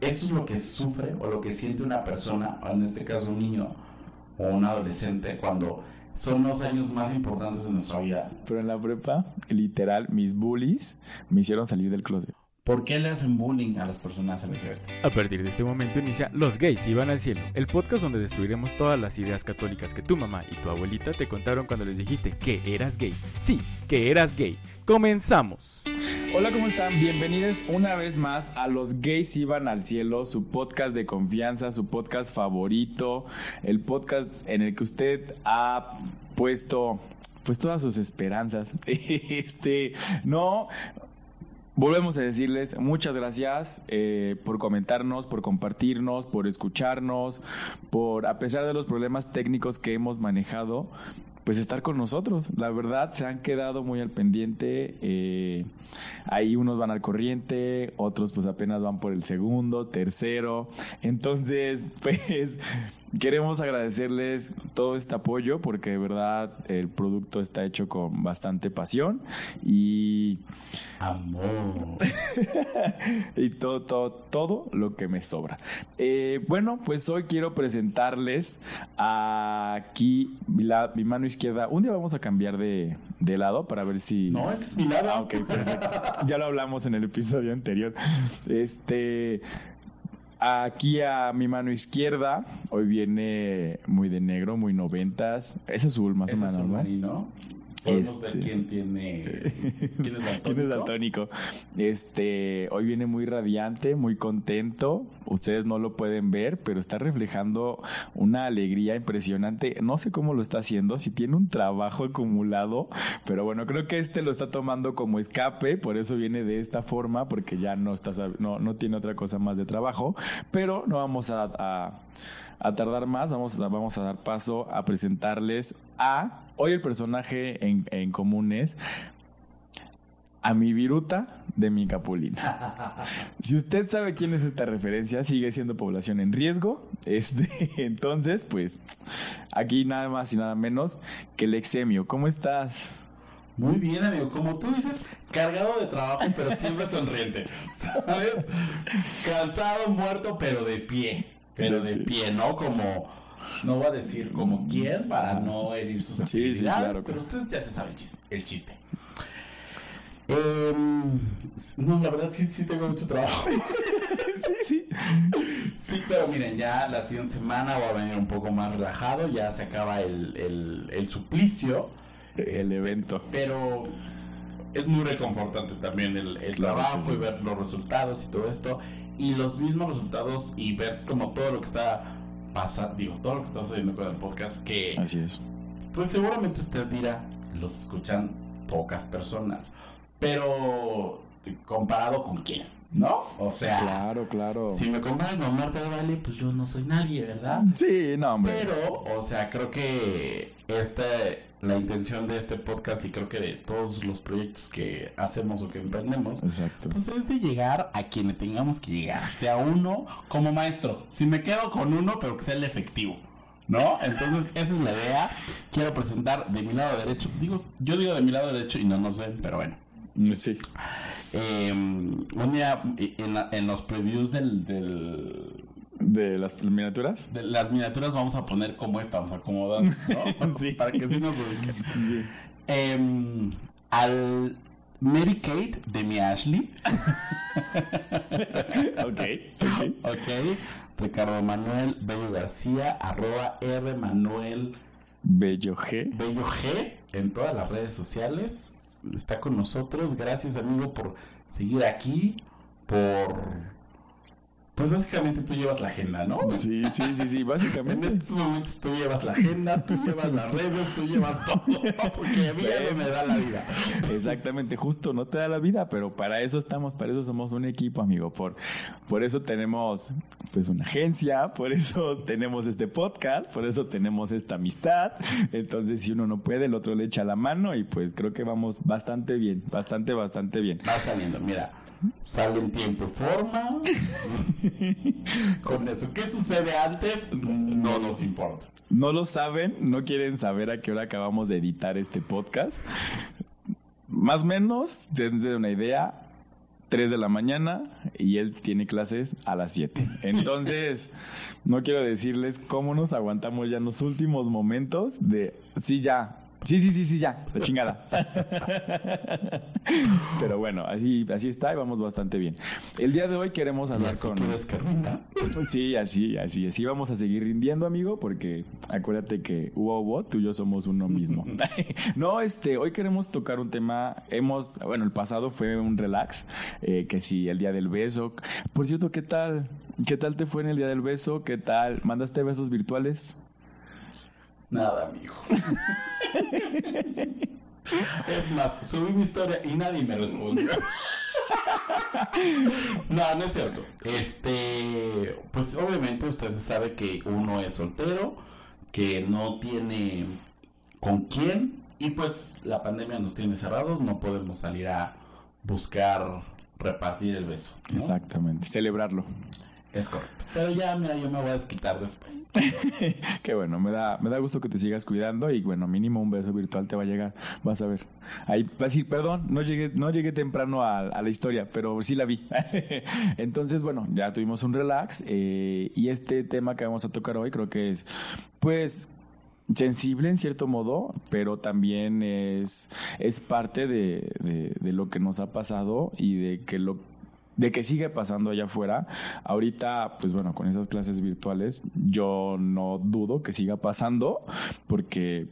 eso es lo que sufre o lo que siente una persona, o en este caso un niño o un adolescente, cuando son los años más importantes de nuestra vida. Pero en la prepa, literal, mis bullies me hicieron salir del closet. ¿Por qué le hacen bullying a las personas LGBT? A partir de este momento inicia Los gays iban al cielo, el podcast donde destruiremos todas las ideas católicas que tu mamá y tu abuelita te contaron cuando les dijiste que eras gay. Sí, que eras gay. Comenzamos. Hola, ¿cómo están? Bienvenidos una vez más a Los gays iban al cielo, su podcast de confianza, su podcast favorito, el podcast en el que usted ha puesto pues todas sus esperanzas. Este, no, Volvemos a decirles muchas gracias eh, por comentarnos, por compartirnos, por escucharnos, por, a pesar de los problemas técnicos que hemos manejado, pues estar con nosotros. La verdad, se han quedado muy al pendiente. Eh, ahí unos van al corriente, otros pues apenas van por el segundo, tercero. Entonces, pues Queremos agradecerles todo este apoyo porque de verdad el producto está hecho con bastante pasión y amor y todo, todo, todo lo que me sobra. Eh, bueno, pues hoy quiero presentarles aquí mi, mano izquierda. Un día vamos a cambiar de, lado para ver si. No, ese es mi lado. Ah, ok, perfecto. ya lo hablamos en el episodio anterior. Este. Aquí a mi mano izquierda, hoy viene muy de negro, muy noventas. Es azul, más o menos, ¿no? Podemos ver este, quién tiene. ¿Quién es daltónico? Este, hoy viene muy radiante, muy contento. Ustedes no lo pueden ver, pero está reflejando una alegría impresionante. No sé cómo lo está haciendo, si tiene un trabajo acumulado, pero bueno, creo que este lo está tomando como escape, por eso viene de esta forma, porque ya no está, no, no tiene otra cosa más de trabajo. Pero no vamos a a tardar más, vamos, vamos a dar paso a presentarles a. Hoy el personaje en, en común es a mi viruta de mi capulina. si usted sabe quién es esta referencia, sigue siendo población en riesgo. Este, entonces, pues, aquí nada más y nada menos que el exemio. ¿Cómo estás? Muy bien, amigo. Como tú dices, cargado de trabajo, pero siempre sonriente. ¿Sabes? Cansado, muerto, pero de pie pero de pie, ¿no? Como, no voy a decir como quién para no herir sus sí, sí, claro, pero ustedes ya se saben el chiste. Em, no, la verdad sí, sí tengo mucho trabajo. sí, sí. Sí, pero miren, ya la siguiente semana va a venir un poco más relajado, ya se acaba el, el, el suplicio. El este, evento. Pero es muy reconfortante también el, trabajo y ver los resultados y todo esto. Y los mismos resultados y ver como todo lo que está pasando, digo, todo lo que está sucediendo con el podcast que... Así es. Pues seguramente usted dirá, los escuchan pocas personas. Pero comparado con quién, ¿no? O sea, claro, claro. Si me comparan con Marta de Valle, pues yo no soy nadie, ¿verdad? Sí, no, hombre. Pero, o sea, creo que este la intención de este podcast y creo que de todos los proyectos que hacemos o que emprendemos, Exacto. pues es de llegar a quien tengamos que llegar, sea uno como maestro. Si me quedo con uno, pero que sea el efectivo. ¿No? Entonces, esa es la idea. Quiero presentar de mi lado derecho. Digo, yo digo de mi lado derecho y no nos ven, pero bueno. Sí. Eh, un día en, en los previews del, ¿De las miniaturas? De las miniaturas vamos a poner como estamos acomodados, ¿no? sí. Para que sí nos ubiquen. Sí. Em, al Mary Kate de mi Ashley. ok. Ok. Ricardo Manuel Bello García, arroba R Manuel Bello G. Bello G en todas las redes sociales. Está con nosotros. Gracias, amigo, por seguir aquí. Por pues básicamente tú llevas la agenda, ¿no? Sí, sí, sí, sí, básicamente. En estos momentos tú llevas la agenda, tú llevas las redes, tú llevas todo, porque a mí ya no me da la vida. Exactamente, justo no te da la vida, pero para eso estamos, para eso somos un equipo, amigo. Por, por eso tenemos pues una agencia, por eso tenemos este podcast, por eso tenemos esta amistad. Entonces, si uno no puede, el otro le echa la mano y pues creo que vamos bastante bien, bastante, bastante bien. Va saliendo, mira sale en tiempo y forma. Con eso, ¿qué sucede antes? No nos importa. No lo saben, no quieren saber a qué hora acabamos de editar este podcast. Más o menos, desde una idea, 3 de la mañana y él tiene clases a las 7. Entonces, no quiero decirles cómo nos aguantamos ya en los últimos momentos de, sí, ya, Sí, sí, sí, sí, ya, la chingada. Pero bueno, así, así está y vamos bastante bien. El día de hoy queremos hablar así con. Sí, así, así, así vamos a seguir rindiendo, amigo, porque acuérdate que hubo hubo, tú y yo somos uno mismo. no, este, hoy queremos tocar un tema. Hemos, bueno, el pasado fue un relax, eh, que sí, el día del beso. Por cierto, ¿qué tal? ¿Qué tal te fue en el día del beso? ¿Qué tal? ¿Mandaste besos virtuales? Nada, amigo. es más, subí mi historia y nadie me respondió. no, no es cierto. Este, pues obviamente usted sabe que uno es soltero, que no tiene con quién y pues la pandemia nos tiene cerrados, no podemos salir a buscar repartir el beso. Exactamente, celebrarlo. Es correcto. Pero ya, mira, yo me voy a desquitar después. Qué bueno, me da, me da gusto que te sigas cuidando y bueno, mínimo un beso virtual te va a llegar, vas a ver. Ahí vas a decir, perdón, no llegué, no llegué temprano a, a la historia, pero sí la vi. Entonces, bueno, ya tuvimos un relax eh, y este tema que vamos a tocar hoy creo que es, pues, sensible en cierto modo, pero también es, es parte de, de, de lo que nos ha pasado y de que lo de que sigue pasando allá afuera. Ahorita, pues bueno, con esas clases virtuales, yo no dudo que siga pasando porque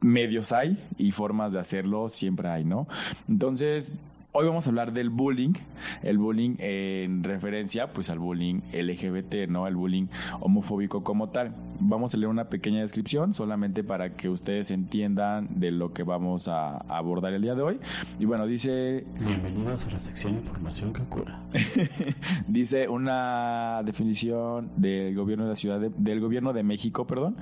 medios hay y formas de hacerlo siempre hay, ¿no? Entonces, hoy vamos a hablar del bullying, el bullying en referencia pues al bullying LGBT, ¿no? El bullying homofóbico como tal. Vamos a leer una pequeña descripción solamente para que ustedes entiendan de lo que vamos a abordar el día de hoy. Y bueno, dice Bienvenidos a la sección de información que cura. dice una definición del gobierno de la ciudad de- del gobierno de México, perdón,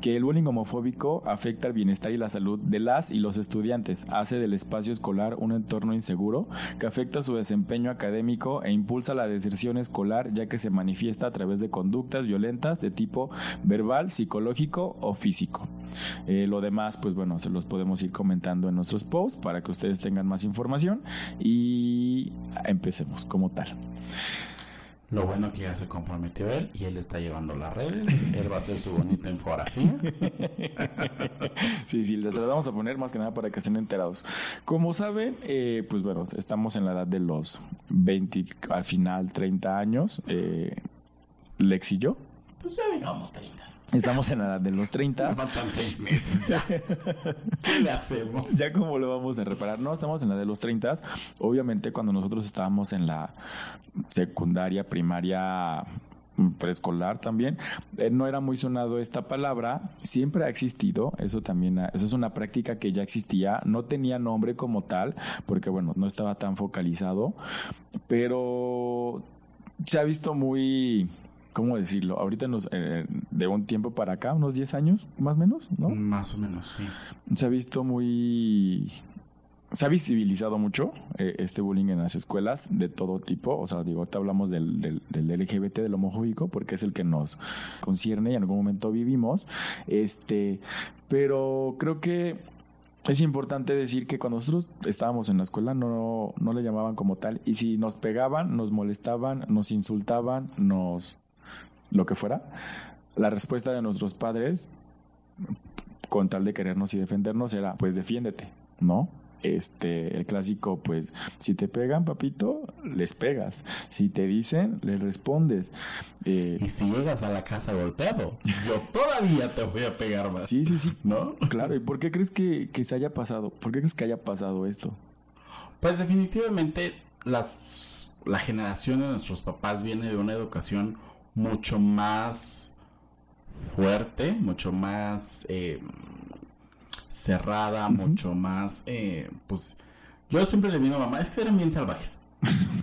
que el bullying homofóbico afecta el bienestar y la salud de las y los estudiantes, hace del espacio escolar un entorno inseguro que afecta su desempeño académico e impulsa la deserción escolar ya que se manifiesta a través de conductas violentas de tipo verbal, psicológico o físico. Eh, lo demás, pues bueno, se los podemos ir comentando en nuestros posts para que ustedes tengan más información y empecemos como tal. Lo bueno que ya se comprometió él y él está llevando las redes. Él va a hacer su bonita infografía. Sí, sí, les las vamos a poner más que nada para que estén enterados. Como saben, eh, pues bueno, estamos en la edad de los 20, al final 30 años, eh, Lex y yo. Pues ya digamos 30. Estamos en la edad de los 30. Me faltan seis meses ya. ¿Qué le hacemos? Ya como lo vamos a reparar. No, estamos en la de los 30. Obviamente cuando nosotros estábamos en la secundaria, primaria, preescolar también, eh, no era muy sonado esta palabra. Siempre ha existido. Eso también, ha- eso es una práctica que ya existía. No tenía nombre como tal, porque bueno, no estaba tan focalizado. Pero se ha visto muy... ¿Cómo decirlo? Ahorita nos, eh, de un tiempo para acá, unos 10 años, más o menos, ¿no? Más o menos, sí. se ha visto muy se ha visibilizado mucho eh, este bullying en las escuelas de todo tipo. O sea, digo, ahorita hablamos del, del, del LGBT, del homofóbico, porque es el que nos concierne y en algún momento vivimos. Este, pero creo que es importante decir que cuando nosotros estábamos en la escuela no, no le llamaban como tal. Y si nos pegaban, nos molestaban, nos insultaban, nos. Lo que fuera, la respuesta de nuestros padres con tal de querernos y defendernos era pues defiéndete, ¿no? Este, el clásico, pues, si te pegan, papito, les pegas. Si te dicen, les respondes. Eh, Y si llegas a la casa golpeado, yo todavía te voy a pegar más. sí, sí, sí. ¿No? Claro, ¿y por qué crees que, que se haya pasado? ¿Por qué crees que haya pasado esto? Pues definitivamente las, la generación de nuestros papás viene de una educación mucho más fuerte, mucho más eh, cerrada, mucho más, eh, pues yo siempre le digo a mamá, es que eran bien salvajes.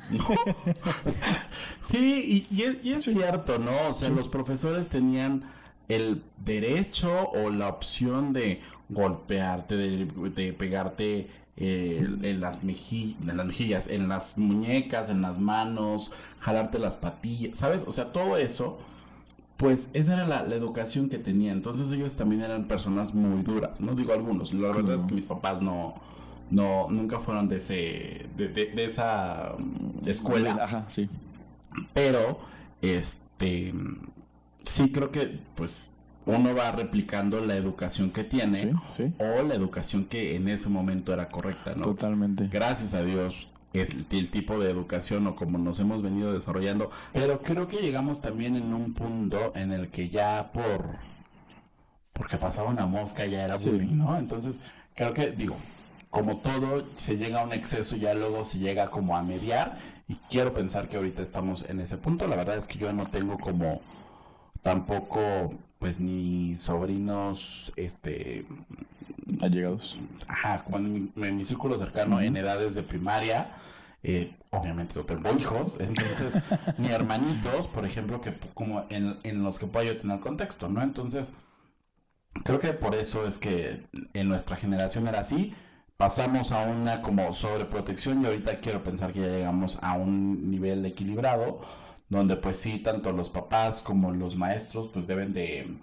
¿No? sí, y, y es, y es cierto, ¿no? O sea, los profesores tenían el derecho o la opción de golpearte, de, de pegarte eh, en, las meji- en las mejillas, en las muñecas, en las manos, jalarte las patillas, ¿sabes? O sea, todo eso, pues esa era la, la educación que tenían. Entonces ellos también eran personas muy duras, ¿no? Digo algunos, la verdad es que mis papás no, no, nunca fueron de ese, de, de- de esa mm, escuela. Ajá, sí. Pero, este, sí creo que, pues, uno va replicando la educación que tiene Sí, sí. o la educación que en ese momento era correcta, ¿no? Totalmente. Gracias a Dios es el, el tipo de educación o como nos hemos venido desarrollando. Pero creo que llegamos también en un punto en el que ya por... Porque pasaba una mosca ya era Sí. bullying, ¿no? Entonces, creo que, digo, como todo, se llega a un exceso y ya luego se llega como a mediar. Y quiero pensar que ahorita estamos en ese punto. La verdad es que yo no tengo como tampoco, pues, ni sobrinos, este, Allegados. Ajá, en mi, círculo cercano, en edades de primaria, eh, obviamente no tengo hijos, entonces, ni hermanitos, por ejemplo, que como en, en los que pueda yo tener contexto, ¿no? Entonces, creo que por eso es que en nuestra generación era así, pasamos a una como sobreprotección y ahorita quiero pensar que ya llegamos a un nivel equilibrado, donde pues sí, tanto los papás como los maestros pues deben de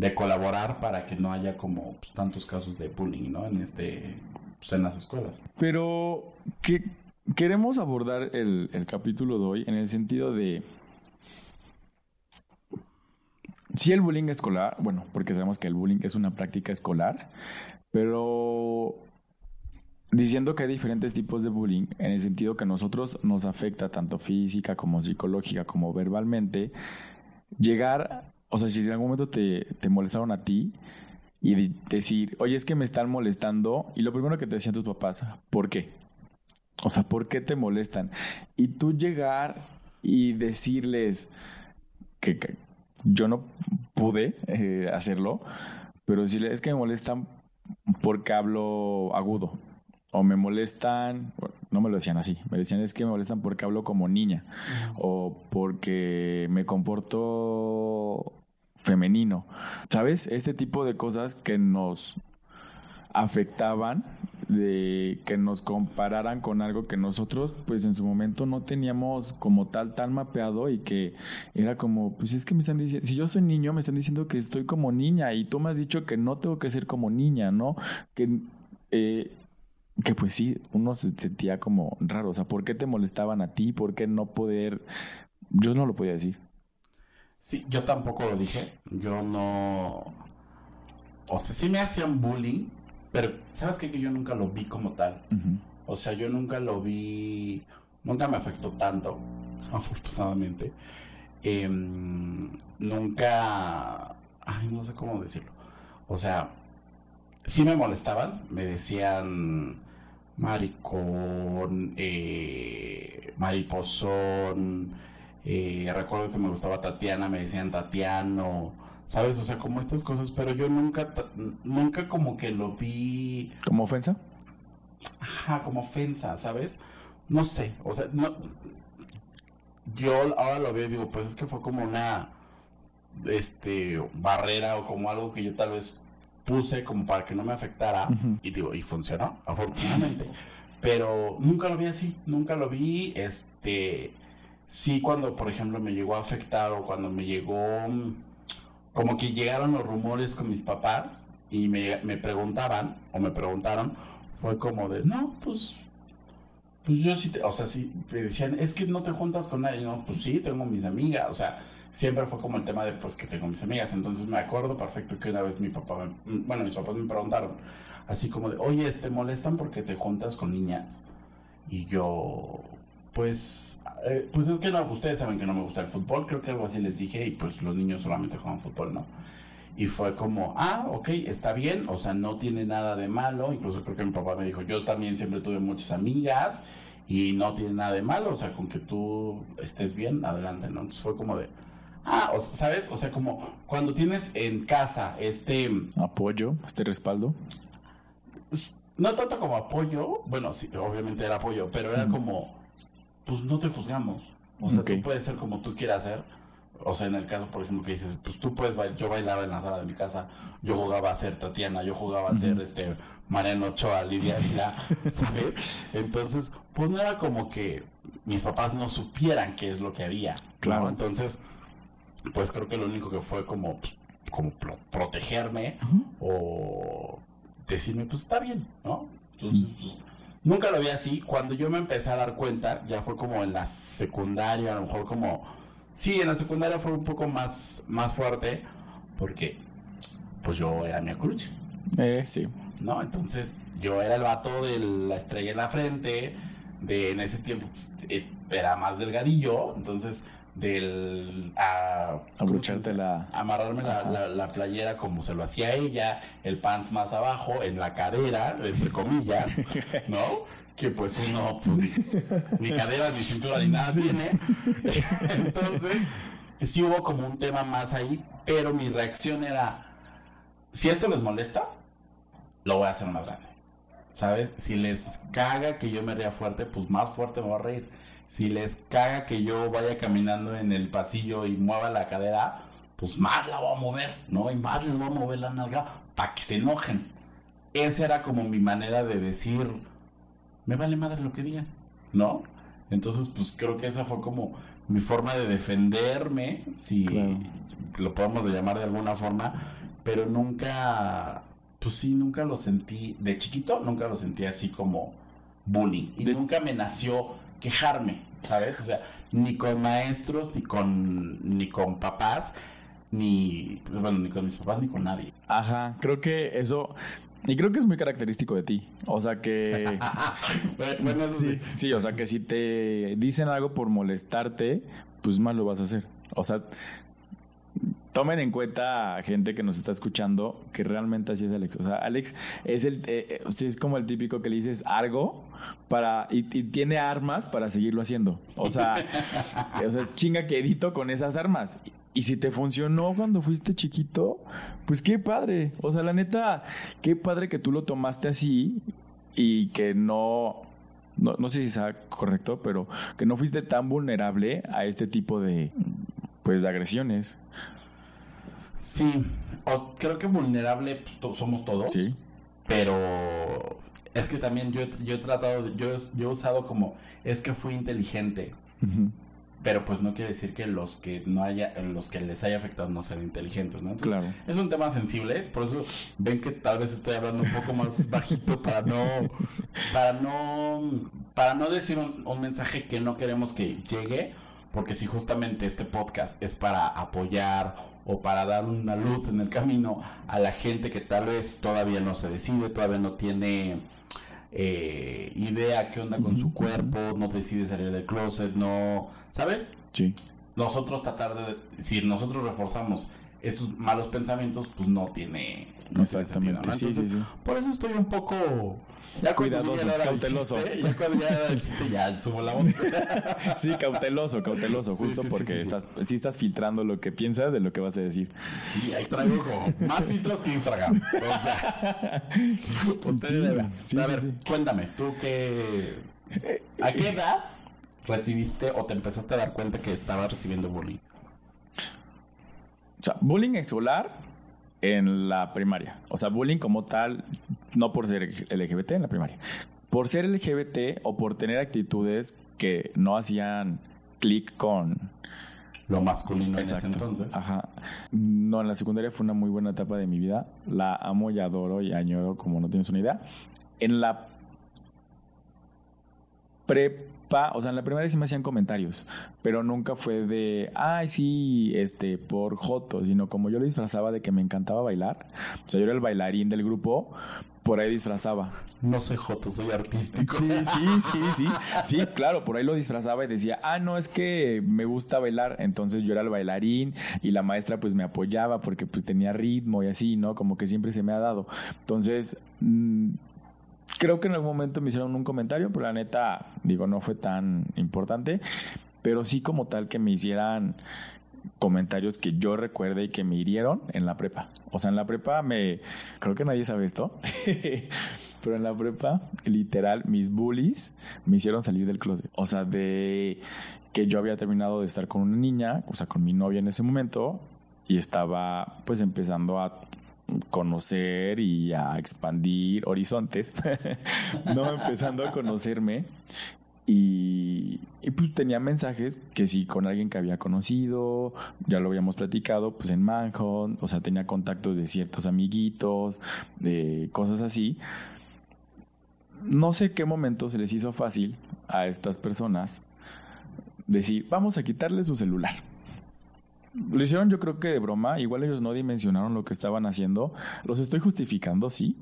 de colaborar para que no haya como pues, tantos casos de bullying, ¿no? En este, pues, en las escuelas. Pero que queremos abordar el, el capítulo de hoy en el sentido de si el bullying escolar, bueno, porque sabemos que el bullying es una práctica escolar, pero diciendo que hay diferentes tipos de bullying en el sentido que a nosotros nos afecta tanto física como psicológica como verbalmente, llegar, o sea, si en algún momento te, te molestaron a ti y decir, oye, es que me están molestando, y lo primero que te decían tus papás, ¿por qué? O sea, ¿por qué te molestan? Y tú llegar y decirles que, que yo no pude eh, hacerlo, pero decirles, es que me molestan porque hablo agudo. O me molestan, no me lo decían así, me decían es que me molestan porque hablo como niña o porque me comporto femenino. ¿Sabes? Este tipo de cosas que nos afectaban de que nos compararan con algo que nosotros pues en su momento no teníamos como tal tan mapeado y que era como pues es que me están diciendo si yo soy niño me están diciendo que estoy como niña y tú me has dicho que no tengo que ser como niña no que eh, que pues sí, uno se sentía como raro. O sea, ¿por qué te molestaban a ti? ¿Por qué no poder...? Yo no lo podía decir. Sí, yo tampoco lo dije. Yo no. O sea, sí me hacían bullying, pero ¿sabes qué? Que yo nunca lo vi como tal. O sea, yo nunca lo vi. Nunca me afectó tanto, afortunadamente. Em, nunca. Ay, no sé cómo decirlo. O sea, sí me molestaban. Me decían maricón, eh, mariposón. eh, recuerdo que me gustaba Tatiana, me decían Tatiano. ¿Sabes? O sea, como estas cosas, pero yo nunca, nunca como que lo vi ¿Como ofensa? Ajá, como ofensa, ¿sabes? No sé, o sea, no. Yo ahora lo veo y digo, pues es que fue como una este barrera o como algo que yo tal vez puse como para que no me afectara y digo, y funcionó, afortunadamente. Pero nunca lo vi así, nunca lo vi, este sí cuando por ejemplo me llegó a afectar o cuando me llegó mm, como que llegaron los rumores con mis papás y me, me preguntaban o me preguntaron fue como de no pues pues yo sí te- o sea sí me decían es que no te juntas con nadie no pues sí tengo mis amigas o sea siempre fue como el tema de pues que tengo mis amigas entonces me acuerdo perfecto que una vez mi papá me- bueno mis papás me preguntaron así como de oye te molestan porque te juntas con niñas y yo pues eh, pues es que no ustedes saben que no me gusta el fútbol creo que algo así les dije y pues los niños solamente juegan fútbol no y fue como, ah, ok, está bien, o sea, no tiene nada de malo. Incluso creo que mi papá me dijo, yo también siempre tuve muchas amigas y no tiene nada de malo, o sea, con que tú estés bien, adelante, ¿no? Entonces fue como de, ah, o sea, ¿sabes? O sea, como cuando tienes en casa este, Apoyo, este respaldo. pues, no tanto como apoyo, bueno, sí, obviamente era apoyo, pero era como, pues no te juzgamos. O sea, tú puedes ser como tú quieras ser. O sea, en el caso, por ejemplo, que dices, pues tú puedes bailar, yo bailaba en la sala de mi casa, yo jugaba a ser Tatiana, yo jugaba a ser este Mariano Ochoa, Lidia Ávila, ¿sabes? Entonces, pues no era como que mis papás no supieran qué es lo que había. ¿no? Claro. Entonces, pues creo que lo único que fue como, pues, como pro- protegerme o decirme, pues está bien, ¿no? Entonces, pues, nunca lo vi así. Cuando yo me empecé a dar cuenta, ya fue como en la secundaria, a lo mejor como... Sí, en la secundaria fue un poco más, más fuerte, porque pues yo era mi cruche. Eh, sí. ¿No? Entonces, yo era el vato de la estrella en la frente, de en ese tiempo pues, eh, era más delgadillo, entonces del a la amarrarme la, la, playera como se lo hacía ella, el pants más abajo, en la cadera, entre comillas, ¿no? Que pues uno, pues ni cadera, ni cintura, ni nada tiene. Entonces, sí hubo como un tema más ahí, pero mi reacción era, si esto les molesta, lo voy a hacer más grande. ¿Sabes? Si les caga que yo me ría fuerte, pues más fuerte me voy a reír. Si les caga que yo vaya caminando en el pasillo y mueva la cadera, pues más la voy a mover, ¿no? Y más les voy a mover la nalga para que se enojen. Esa era como mi manera de decir, me vale madre lo que digan, ¿no? Entonces, pues creo que esa fue como mi forma de defenderme, si lo podemos llamar de alguna forma, pero nunca, pues sí, nunca lo sentí, de chiquito nunca lo sentí así como bullying. Y nunca me nació quejarme, ¿sabes? O sea, ni con maestros, ni con, ni con papás, ni, bueno, ni con mis papás, ni con nadie. Ajá, creo que eso... Y creo que es muy característico de ti. O sea que. bueno, sí, sí, o sea que si te dicen algo por molestarte, pues mal lo vas a hacer. O sea, tomen en cuenta gente que nos está escuchando que realmente así es Alex. O sea, Alex es el eh, eh es como el típico que le dices algo para y, tiene armas para seguirlo haciendo. O sea, o sea, chinga que edito con esas armas. Y si te funcionó cuando fuiste chiquito, pues qué padre. O sea, la neta, qué padre que tú lo tomaste así y que no no, no sé si sea correcto, pero que no fuiste tan vulnerable a este tipo de pues de agresiones. Sí, creo que vulnerable pues, somos todos. Sí. Pero es que también yo, yo he tratado, yo, yo he usado como, es que fui inteligente. Pero pues no quiere decir que los que no haya, los que les haya afectado no sean inteligentes, ¿no? claro. Es un tema sensible, por eso ven que tal vez estoy hablando un poco más bajito para no, para no, para no decir un, un mensaje que no queremos que llegue, porque si justamente este podcast es para apoyar o para dar una luz en el camino a la gente que tal vez todavía no se decide, todavía no tiene eh, idea qué onda con su cuerpo, no decide salir del closet, no, ¿sabes? Sí. Nosotros tratar de, si nosotros reforzamos estos malos pensamientos, pues no tiene, no Exactamente. sí, sí, sí. Por eso estoy un poco ya cuidadoso, cauteloso. ya cuando ya el chiste, ya subo la voz. sí, cauteloso, cauteloso, justo porque estás, sí estás filtrando lo que piensas de lo que vas a decir. Sí, ahí traigo como más filtros que Instagram. O sea, a ver, cuéntame, tú qué. ¿A qué edad recibiste o te empezaste a dar cuenta que estabas recibiendo bullying? O sea, bullying escolar en la primaria. O sea, bullying como tal, no por ser LGBT en la primaria. Por ser LGBT o por tener actitudes que no hacían clic con lo masculino en ese entonces. Ajá. No, en la secundaria fue una muy buena etapa de mi vida. La amo y adoro y añoro como no tienes una idea. En la prepa, o sea, en la primaria sí me hacían comentarios, pero nunca fue de, ay, sí, este, por Joto, sino como yo lo disfrazaba de que me encantaba bailar, o sea, yo era el bailarín del grupo, por ahí disfrazaba. No soy Joto, soy artístico. Sí, sí, sí, sí. Sí, claro, por ahí lo disfrazaba y decía, ah, no, es que me gusta bailar. Entonces yo era el bailarín y la maestra pues me apoyaba porque pues tenía ritmo y así, ¿no? Como que siempre se me ha dado. Entonces, mm, creo que en algún momento me hicieron un comentario, pero la neta, digo, no fue tan importante. Pero sí como tal que me hicieran comentarios que yo recuerde y que me hirieron en la prepa. O sea, en la prepa me... Creo que nadie sabe esto. pero en la prepa, literal, mis bullies me hicieron salir del closet. O sea, de que yo había terminado de estar con una niña, o sea, con mi novia en ese momento, y estaba pues empezando a conocer y a expandir horizontes, no empezando a conocerme. Y, pues tenía mensajes que sí con alguien que había conocido, ya lo habíamos platicado, pues en Manhunt, o sea, tenía contactos de ciertos amiguitos, de cosas así. no sé qué momento se les hizo fácil a estas personas decir, vamos a quitarle su celular. Lo hicieron yo creo que de broma, igual ellos no dimensionaron lo que estaban haciendo. Los estoy justificando, sí,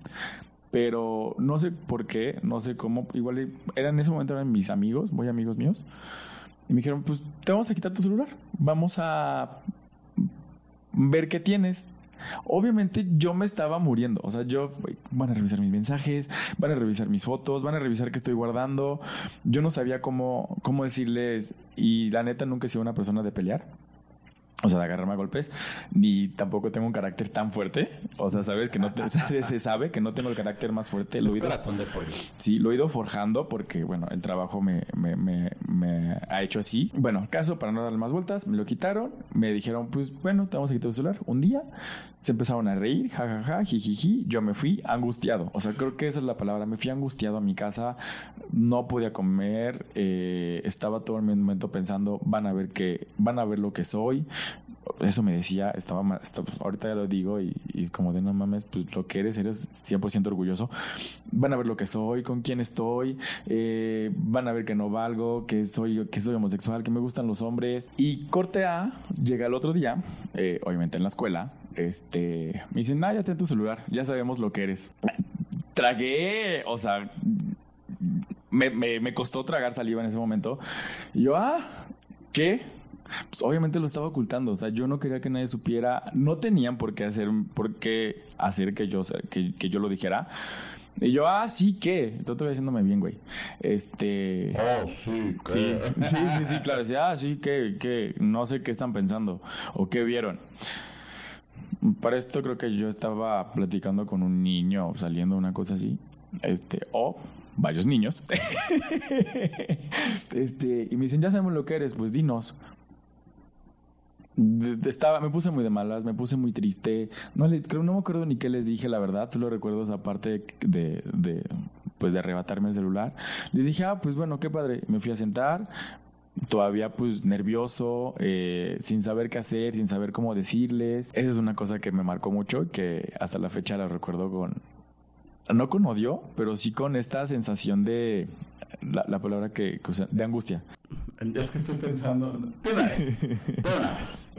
pero no sé por qué, no sé cómo, igual eran en ese momento eran mis amigos, muy amigos míos, y me dijeron, pues te vamos a quitar tu celular, vamos a ver qué tienes. Obviamente yo me estaba muriendo, o sea, yo van a revisar mis mensajes, van a revisar mis fotos, van a revisar qué estoy guardando. Yo no sabía cómo, cómo decirles, y la neta nunca he sido una persona de pelear o sea, de agarrarme a golpes, ni tampoco tengo un carácter tan fuerte. O sea, sabes que no se sabe que no tengo el carácter más fuerte. Lo corazón de pollo. Sí, lo he ido forjando porque, bueno, el trabajo me, me, me, me, ha hecho así. Bueno, caso, para no darle más vueltas, me lo quitaron. Me dijeron, pues bueno, te vamos a quitar el celular. Un día se empezaron a reír, jajaja, ja, ja, jijiji. Yo me fui angustiado. O sea, creo que esa es la palabra. Me fui angustiado a mi casa. No podía comer. Eh, estaba todo el momento pensando, van a ver que, van a ver lo que soy eso me decía, estaba, pues, ahorita ya lo digo y, como de no mames, pues lo que eres, eres 100% orgulloso. Van a ver lo que soy, con quién estoy, eh, van a ver que no valgo, que soy, que soy homosexual, que me gustan los hombres. Y corte A, llega el otro día, eh, obviamente en la escuela, este, me dicen, ah, ya ten tu celular, ya sabemos lo que eres. Tragué, o sea, me, me, me costó tragar saliva en ese momento. Y yo, ah, ¿qué? Pues obviamente lo estaba ocultando. O sea, yo no quería que nadie supiera. No tenían por qué hacer, por qué hacer que yo, que, que yo lo dijera. Y yo, ah, sí, ¿qué? Estoy todavía haciéndome bien, güey. Este. Oh, sí, ¿qué? Sí, sí, sí, sí, claro. Decía, ah, sí, ¿qué? ¿Qué? No sé qué están pensando o qué vieron. Para esto creo que yo estaba platicando con un niño saliendo una cosa así. Este, o varios niños. este, y me dicen, ya sabemos lo que eres, pues dinos estaba, me puse muy de malas, me puse muy triste. No, le, creo, no me acuerdo ni qué les dije, la verdad. Solo recuerdo esa parte de, de, pues de arrebatarme el celular. Les dije, ah, pues bueno, qué padre. Me fui a sentar, todavía pues nervioso, eh, sin saber qué hacer, sin saber cómo decirles. Esa es una cosa que me marcó mucho, que hasta la fecha la recuerdo con, no con odio, pero sí con esta sensación de, la, palabra que, de angustia. Es que estoy pensando, de una vez, de una vez.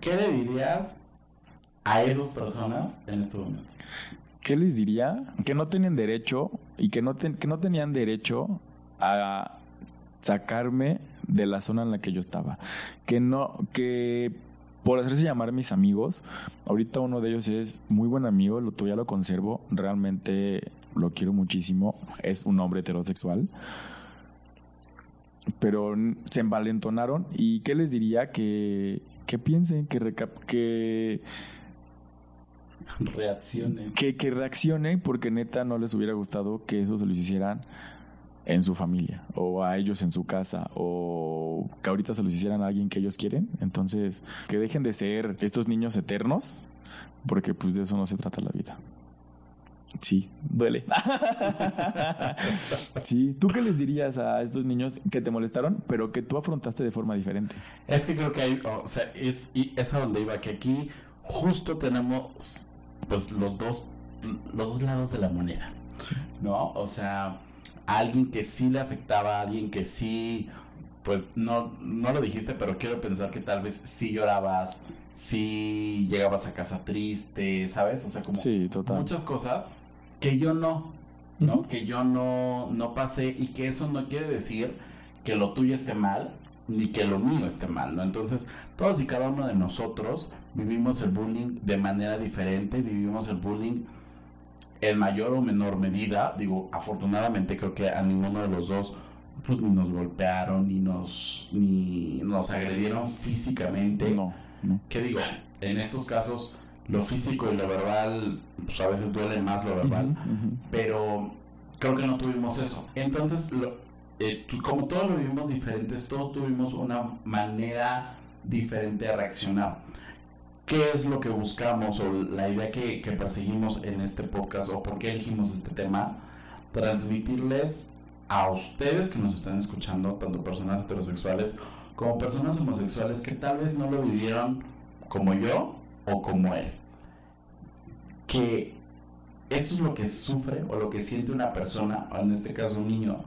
¿Qué le dirías a esas personas en este momento? ¿Qué les diría? Que no tenían derecho y que no, que no tenían derecho a sacarme de la zona en la que yo estaba. Que no, que por hacerse llamar mis amigos, ahorita uno de ellos es muy buen amigo, lo todavía lo conservo, realmente lo quiero muchísimo, es un hombre heterosexual. Pero se envalentonaron y ¿qué les diría? Que, que piensen, que, que reaccionen. Que, que reaccionen porque neta no les hubiera gustado que eso se lo hicieran en su familia o a ellos en su casa o que ahorita se los hicieran a alguien que ellos quieren. Entonces, que dejen de ser estos niños eternos porque pues de eso no se trata la vida. Sí, duele. sí, ¿tú qué les dirías a estos niños que te molestaron, pero que tú afrontaste de forma diferente? Es que creo que hay, o sea, es, y es a donde iba, que aquí justo tenemos pues los dos, los dos lados de la moneda, ¿no? O sea, alguien que sí le afectaba, a alguien que sí, pues no, no lo dijiste, pero quiero pensar que tal vez sí llorabas, sí llegabas a casa triste, ¿sabes? O sea, como muchas cosas que yo no, ¿no? Que yo no, no pasé y que eso no quiere decir que lo tuyo esté mal ni que lo mío esté mal, ¿no? Entonces, todos y cada uno de nosotros vivimos el bullying de manera diferente, vivimos el bullying en mayor o menor medida, digo, afortunadamente creo que a ninguno de los dos pues ni nos golpearon ni nos ni nos agredieron físicamente. No, no. ¿Qué digo? En estos casos lo físico y lo verbal, pues a veces duele más lo verbal, pero creo que no tuvimos eso. Entonces, lo, eh, como todos lo vivimos diferentes, todos tuvimos una manera diferente de reaccionar. ¿Qué es lo que buscamos o la idea que, que perseguimos en este podcast o por qué elegimos este tema? Transmitirles a ustedes que nos están escuchando, tanto personas heterosexuales como personas homosexuales que tal vez no lo vivieron como yo o como él. Que eso es lo que sufre o lo que siente una persona, o en este caso un niño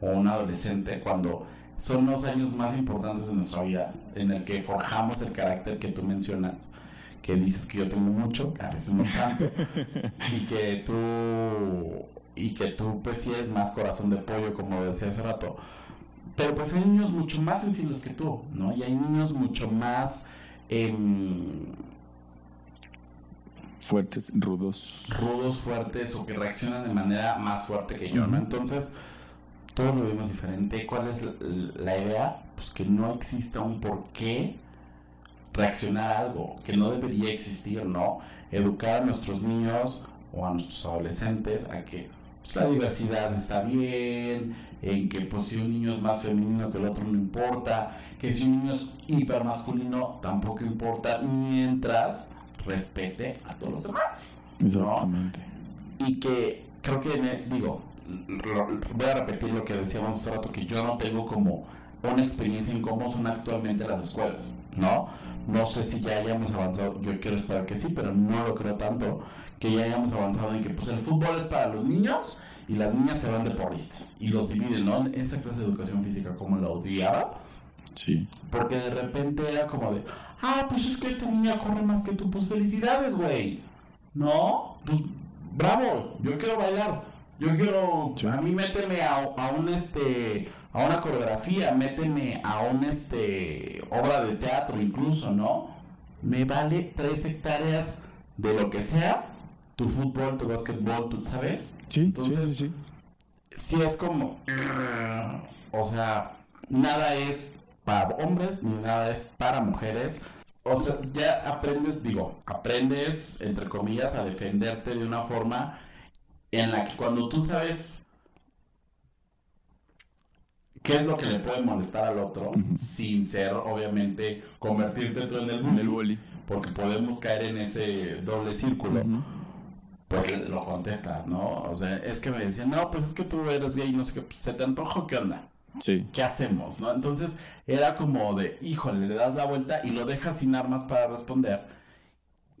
o un adolescente, cuando son los años más importantes de nuestra vida, en el que forjamos el carácter que tú mencionas, que dices que yo tengo mucho, a veces no tanto, y que tú, y que tú pues más corazón de pollo, como decía hace rato. Pero pues hay niños mucho más sensibles que tú, ¿no? Y hay niños mucho más... Em, fuertes, rudos. Rudos, fuertes o que reaccionan de manera más fuerte que yo, ¿no? Entonces, todos lo vemos diferente. ¿Cuál es la, idea? Pues que no exista un por qué reaccionar a algo, que no debería existir, ¿no? Educar a nuestros niños o a nuestros adolescentes a que pues, la diversidad está bien, en que pues si un niño es más femenino que el otro no importa, que si un niño es hipermasculino tampoco importa, mientras respete a todos los demás. Exactamente. Y que creo que, digo, voy a repetir lo que decíamos hace rato, que yo no tengo como una experiencia en cómo son actualmente las escuelas, ¿no? No sé si ya hayamos avanzado, yo quiero esperar que sí, pero no lo creo tanto, que ya hayamos avanzado en que pues el fútbol es para los niños y las niñas se van de porristas y los dividen, ¿no? Esa clase de educación física como la odiaba. Sí. Porque de repente era como de, ah, pues es que esta niña corre más que tú, pues felicidades, güey. No, pues bravo, yo quiero bailar. Yo quiero, a mí méteme a, a, un este, a una coreografía, méteme a un este, obra de teatro incluso, ¿no? Me vale tres hectáreas de lo que sea, tu fútbol, tu básquetbol, tú, ¿sabes? Sí, Entonces, sí, sí, sí. es como, o sea, nada es para hombres ni nada es para mujeres. O sea, ya aprendes, digo, aprendes, entre comillas, a defenderte de una forma en la que cuando tú sabes qué es lo que le puede molestar al otro, sin ser, obviamente, convertirte tú en el bully, porque podemos caer en ese doble círculo, pues lo contestas, ¿no? O sea, es que me decían, no, pues es que tú eres gay, no sé qué, pues, se te antojo, ¿qué onda? Sí. ¿Qué hacemos? ¿no? Entonces era como de, híjole, le das la vuelta y lo dejas sin armas para responder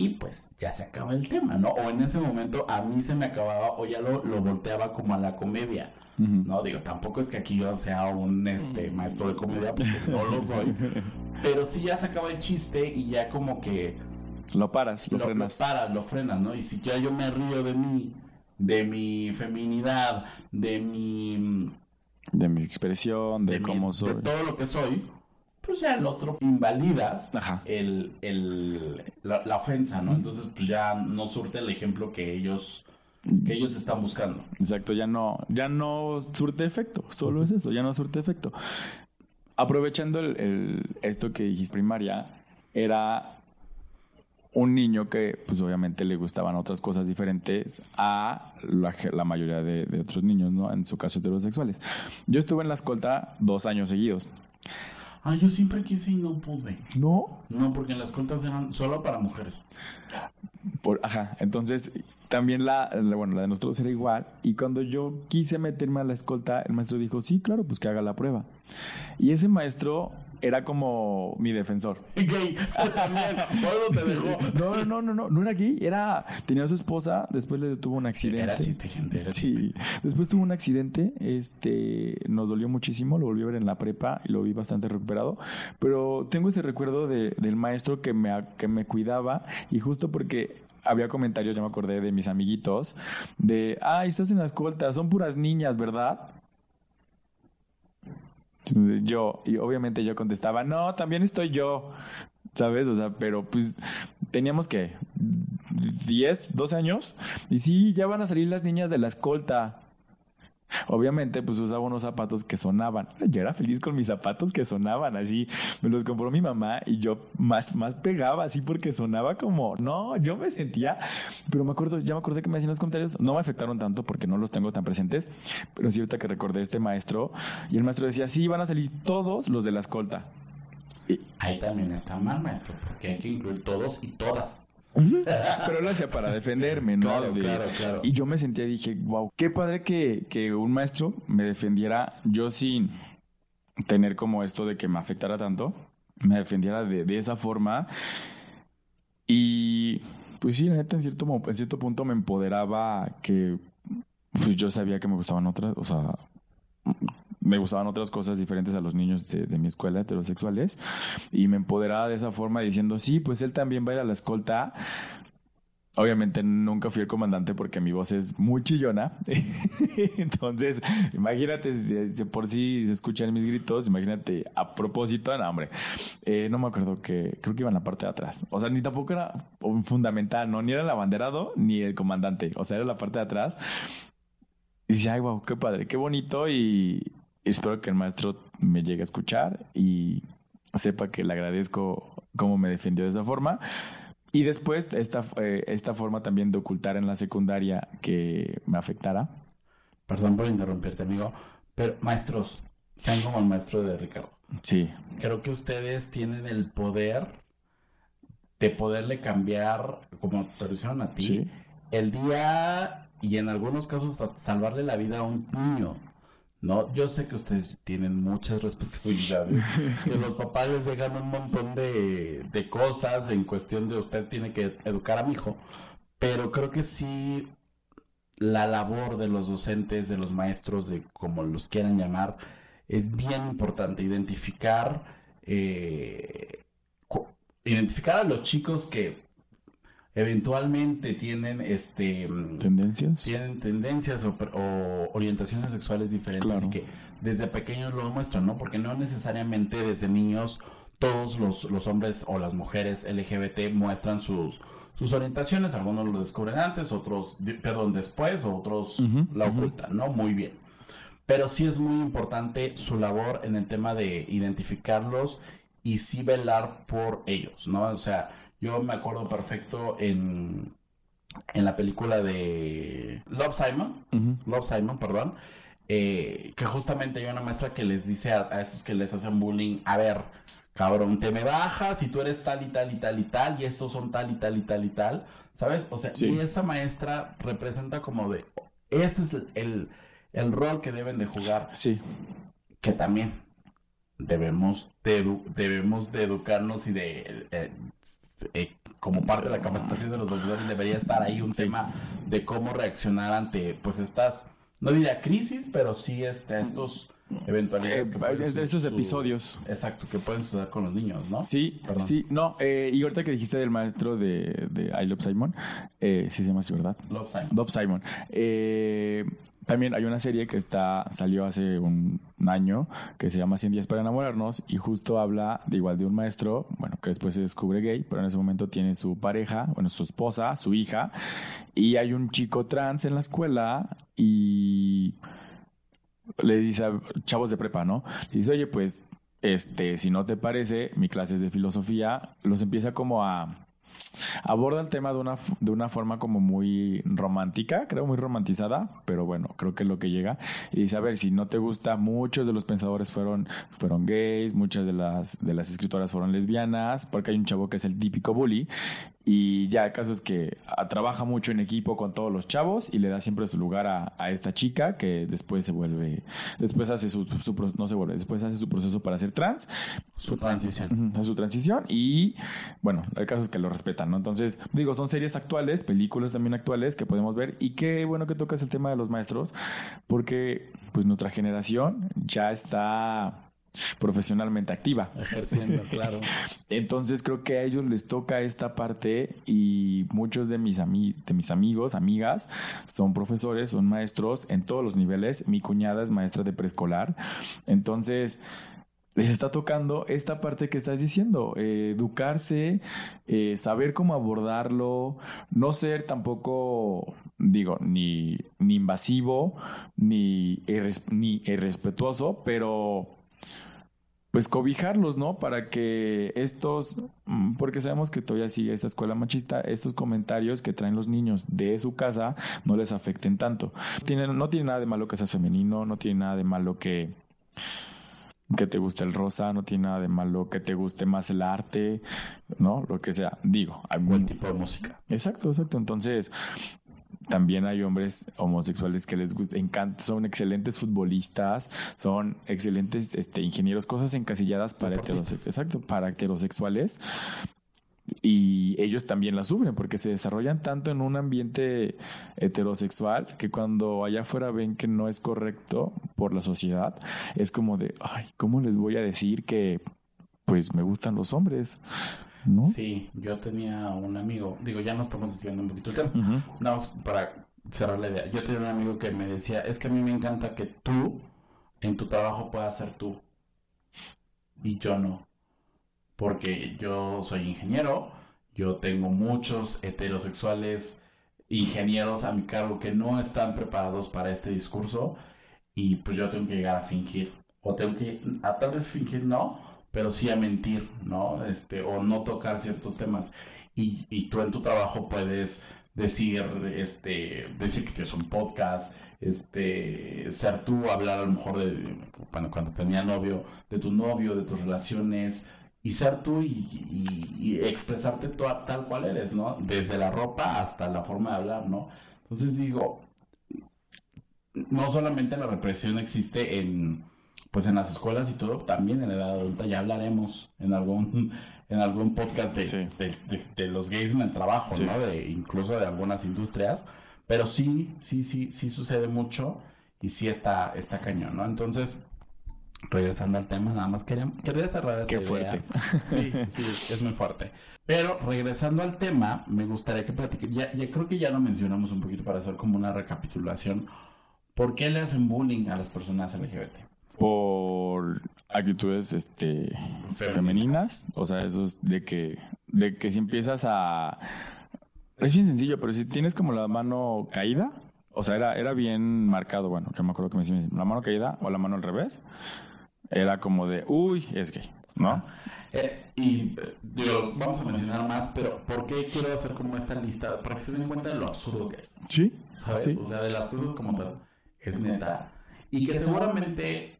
y pues ya se acaba el tema, ¿no? O en ese momento a mí se me acababa o ya lo, lo volteaba como a la comedia, ¿no? Digo, tampoco es que aquí yo sea un este, maestro de comedia, porque no lo soy, pero sí ya se acaba el chiste y ya como que... Lo paras, lo, frenas. Lo paras, lo frenas, ¿no? Y si ya yo me río de mí, de mi feminidad, de mi... De mi expresión, de, cómo soy. De todo lo que soy, pues ya el otro invalidas El, el, la, ofensa, ¿no? Entonces, pues ya no surte el ejemplo que ellos que ellos están buscando. Exacto, ya no, ya no surte efecto, solo es eso, ya no surte efecto. Aprovechando el, esto que dijiste primaria, era un niño que pues obviamente le gustaban otras cosas diferentes a la, mayoría de, de, otros niños, ¿no? En su caso heterosexuales. Yo estuve en la escolta dos años seguidos. Ah, yo siempre quise y no pude. ¿No? No, porque las escoltas eran solo para mujeres. Por, ajá, entonces también la, bueno, la de nosotros era igual. Y cuando yo quise meterme a la escolta, el maestro dijo, sí, claro, pues que haga la prueba. Y ese maestro era como mi defensor. Gay, también, te dejó. No, no, no, no, no era gay, era, tenía a su esposa, después le tuvo un accidente. Era chiste, gente, era sí, después tuvo un accidente, este, nos dolió muchísimo, lo volví a ver en la prepa y lo vi bastante recuperado, pero tengo ese recuerdo de, del maestro que me, que me cuidaba y justo porque había comentarios, yo me acordé de mis amiguitos, de, ay, estás en la escolta, son puras niñas, ¿verdad? Yo, y obviamente yo contestaba, no, también estoy yo, ¿sabes? O sea, pero pues teníamos que 10, 12 años, y sí, ya van a salir las niñas de la escolta. Obviamente, pues usaba unos zapatos que sonaban. Yo era feliz con mis zapatos que sonaban, así. Me los compró mi mamá y yo más, más pegaba así porque sonaba como, no, yo me sentía, pero me acuerdo, ya me acordé que me hacían los comentarios, no me afectaron tanto porque no los tengo tan presentes, pero es cierto que recordé este maestro y el maestro decía, sí, van a salir todos los de la escolta. Ahí también está mal, maestro, porque hay que incluir todos y todas. Pero lo hacía para defenderme, ¿no? Claro, claro, claro. Y yo me sentía, dije, wow, qué padre que, que un maestro me defendiera yo sin tener como esto de que me afectara tanto, me defendiera de, de esa forma. Y Pues sí, neta, en cierto, en cierto punto me empoderaba que pues yo sabía que me gustaban otras, o sea, me gustaban otras cosas diferentes a los niños de, mi escuela heterosexuales y me empoderaba de esa forma diciendo, sí, pues él también va a ir a la escolta. Obviamente nunca fui el comandante porque mi voz es muy chillona. Entonces, imagínate, si por si se escuchan mis gritos, imagínate a propósito, no, hombre, eh, no me acuerdo que creo que iba en la parte de atrás. O sea, ni tampoco era fundamental, ¿no? Ni era el abanderado ni el comandante. O sea, era la parte de atrás. Y dice, ay, wow, qué padre, qué bonito. Y, espero que el maestro me llegue a escuchar y sepa que le agradezco cómo me defendió de esa forma. Y después esta, eh, esta forma también de ocultar en la secundaria que me afectara. Perdón por interrumpirte, amigo, pero maestros, sean como el maestro de Ricardo. Sí. Creo que ustedes tienen el poder de poderle cambiar, como te lo hicieron a ti, el día y en algunos casos salvarle la vida a un niño. No, yo sé que ustedes tienen muchas responsabilidades, que los papás les dejan un montón de, de cosas en cuestión de usted tiene que educar a mi hijo, pero creo que sí la labor de los docentes, de los maestros, de como los quieran llamar, es bien importante identificar, eh, identificar a los chicos que eventualmente tienen este tendencias tienen tendencias o, orientaciones sexuales diferentes y que desde pequeños lo muestran no porque no necesariamente desde niños todos los, los hombres o las mujeres LGBT muestran sus sus orientaciones. Algunos lo descubren antes otros perdón después otros la ocultan no muy bien. Pero sí es muy importante su labor en el tema de identificarlos y sí velar por ellos no o sea yo me acuerdo perfecto en, en la película de Love Simon, Love Simon, perdón, eh, que justamente hay una maestra que les dice a, estos que les hacen bullying, a ver, cabrón, te me bajas y tú eres tal y tal y tal y tal y estos son tal y tal y tal y tal, ¿sabes? O sea, y esa maestra representa como de, este es el, el, rol que deben de jugar. Sí. Que también debemos de, debemos de educarnos y de eh, eh, como parte de la capacitación de los profesores debería estar ahí un tema de cómo reaccionar ante pues estas, no diría crisis, pero sí este, estos eventualidades. Eh, estos episodios. Exacto, que pueden suceder con los niños, ¿no? Sí, sí, no, eh, y ahorita que dijiste del maestro de, de I Love Simon, sí se llama así, ¿verdad? Love Simon. Love Simon. También hay una serie que está salió hace un año que se llama 100 días para enamorarnos y justo habla de igual de un maestro, bueno, que después se descubre gay, pero en ese momento tiene su pareja, bueno, su esposa, su hija, y hay un chico trans en la escuela y le dice a chavos de prepa, ¿no? Le dice, oye, pues, este, si no te parece, mi clase es de filosofía, los empieza como a Aborda el tema de una, de una forma como muy romántica, creo muy romantizada, pero bueno, creo que es lo que llega. Y ver, si no te gusta, muchos de los pensadores fueron, fueron gays, muchas de las, de las escritoras fueron lesbianas, porque hay un chavo que es el típico bully, y ya el caso es que ah, trabaja mucho en equipo con todos los chavos y le da siempre su lugar a, a esta chica que después se vuelve, después hace su, no se vuelve, después hace su proceso para ser trans. Su transición. su transición y bueno, el caso es que lo respetan, ¿no? Entonces, digo, son series actuales, películas también actuales que podemos ver y qué bueno que tocas el tema de los maestros porque pues nuestra generación ya está profesionalmente activa. Ejerciendo, claro. Entonces creo que a ellos les toca esta parte y muchos de mis, de mis amigos, amigas, son profesores, son maestros en todos los niveles. Mi cuñada es maestra de preescolar. Entonces les está tocando esta parte que estás diciendo, eh, educarse, eh, saber cómo abordarlo, no ser tampoco, digo, ni, ni invasivo, ni, ni irrespetuoso, pero pues cobijarlos, ¿no? Para que estos, mm, porque sabemos que todavía sigue esta escuela machista, estos comentarios que traen los niños de su casa no les afecten tanto. No tiene nada de malo que seas femenino, no tiene nada de malo que que te guste el rosa, no tiene nada de malo que te guste más el arte, ¿no? Lo que sea. Digo, buen tipo de música. Exacto, exacto. Entonces, también hay hombres homosexuales que les gusta, encanta, son excelentes futbolistas, son excelentes este, ingenieros, cosas encasilladas para heterosexuales, exacto, para heterosexuales. y ellos también la sufren porque se desarrollan tanto en un ambiente heterosexual que cuando allá afuera ven que no es correcto por la sociedad, es como de, ay, ¿cómo les voy a decir que pues me gustan los hombres? ¿No? Sí, yo tenía un amigo, digo, ya nos estamos desviando un poquito el tema, vamos para cerrar la idea. Yo tenía un amigo que me decía, es que a mí me encanta que tú en tu trabajo puedas ser tú y yo no. Porque yo soy ingeniero, yo tengo muchos heterosexuales ingenieros a mi cargo que no están preparados para este discurso y pues yo tengo que llegar a fingir. O tengo que a tal vez fingir no pero sí a mentir no este o no tocar ciertos temas y, y tú en tu trabajo puedes decir este decir que tienes un podcast este ser tú hablar a lo mejor de cuando tenía novio de tu novio de tus relaciones y ser tú y, expresarte tal cual eres, ¿no? Desde la ropa hasta la forma de hablar, ¿no? Entonces digo, no solamente la represión existe en, pues en las escuelas y todo, también en la edad adulta, ya hablaremos en algún, en algún podcast de, de, los gays en el trabajo, ¿no? De, incluso de algunas industrias, pero sí, sí, sí, sí sucede mucho y sí está, está cañón, ¿no? Entonces, regresando al tema, nada más quería, quería cerrar esa Qué fuerte. Sí, sí, es muy fuerte. Pero regresando al tema, me gustaría que platiquen, ya, ya creo que ya lo mencionamos un poquito para hacer como una recapitulación. ¿Por qué le hacen bullying a las personas LGBT? Por actitudes este femeninas, o sea, eso es de que de que si empiezas a es bien sencillo, pero si tienes como la mano caída, o sea, era, era bien marcado, bueno, yo me acuerdo que me decían la mano caída o la mano al revés, era como de, uy, es gay, ¿no? Eh, y digo, vamos a mencionar más, pero ¿por qué quiero hacer como esta lista? Para que se den cuenta de lo absurdo que es. Sí. ¿Sabes? O sea, de las cosas como tal. Es neta. Y que seguramente eh,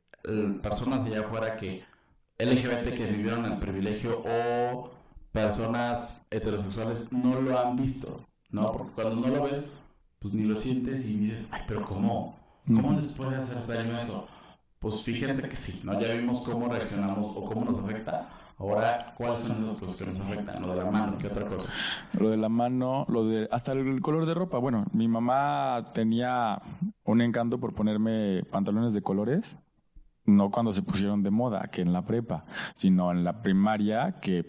personas allá afuera que LGBT que vivieron el privilegio o personas heterosexuales no lo han visto, ¿no? Porque cuando no lo ves, pues ni lo sientes y dices, ay, pero ¿cómo? ¿Cómo les puede hacer daño eso? Pues fíjense que sí, ¿no? Ya vimos cómo reaccionamos o cómo nos afecta. Ahora, ¿cuáles son esas cosas que nos afectan? Lo de la mano, ¿qué otra cosa? Lo de la mano, lo de hasta el color de ropa. Bueno, mi mamá tenía un encanto por ponerme pantalones de colores, no cuando se pusieron de moda, que en la prepa, sino en la primaria, que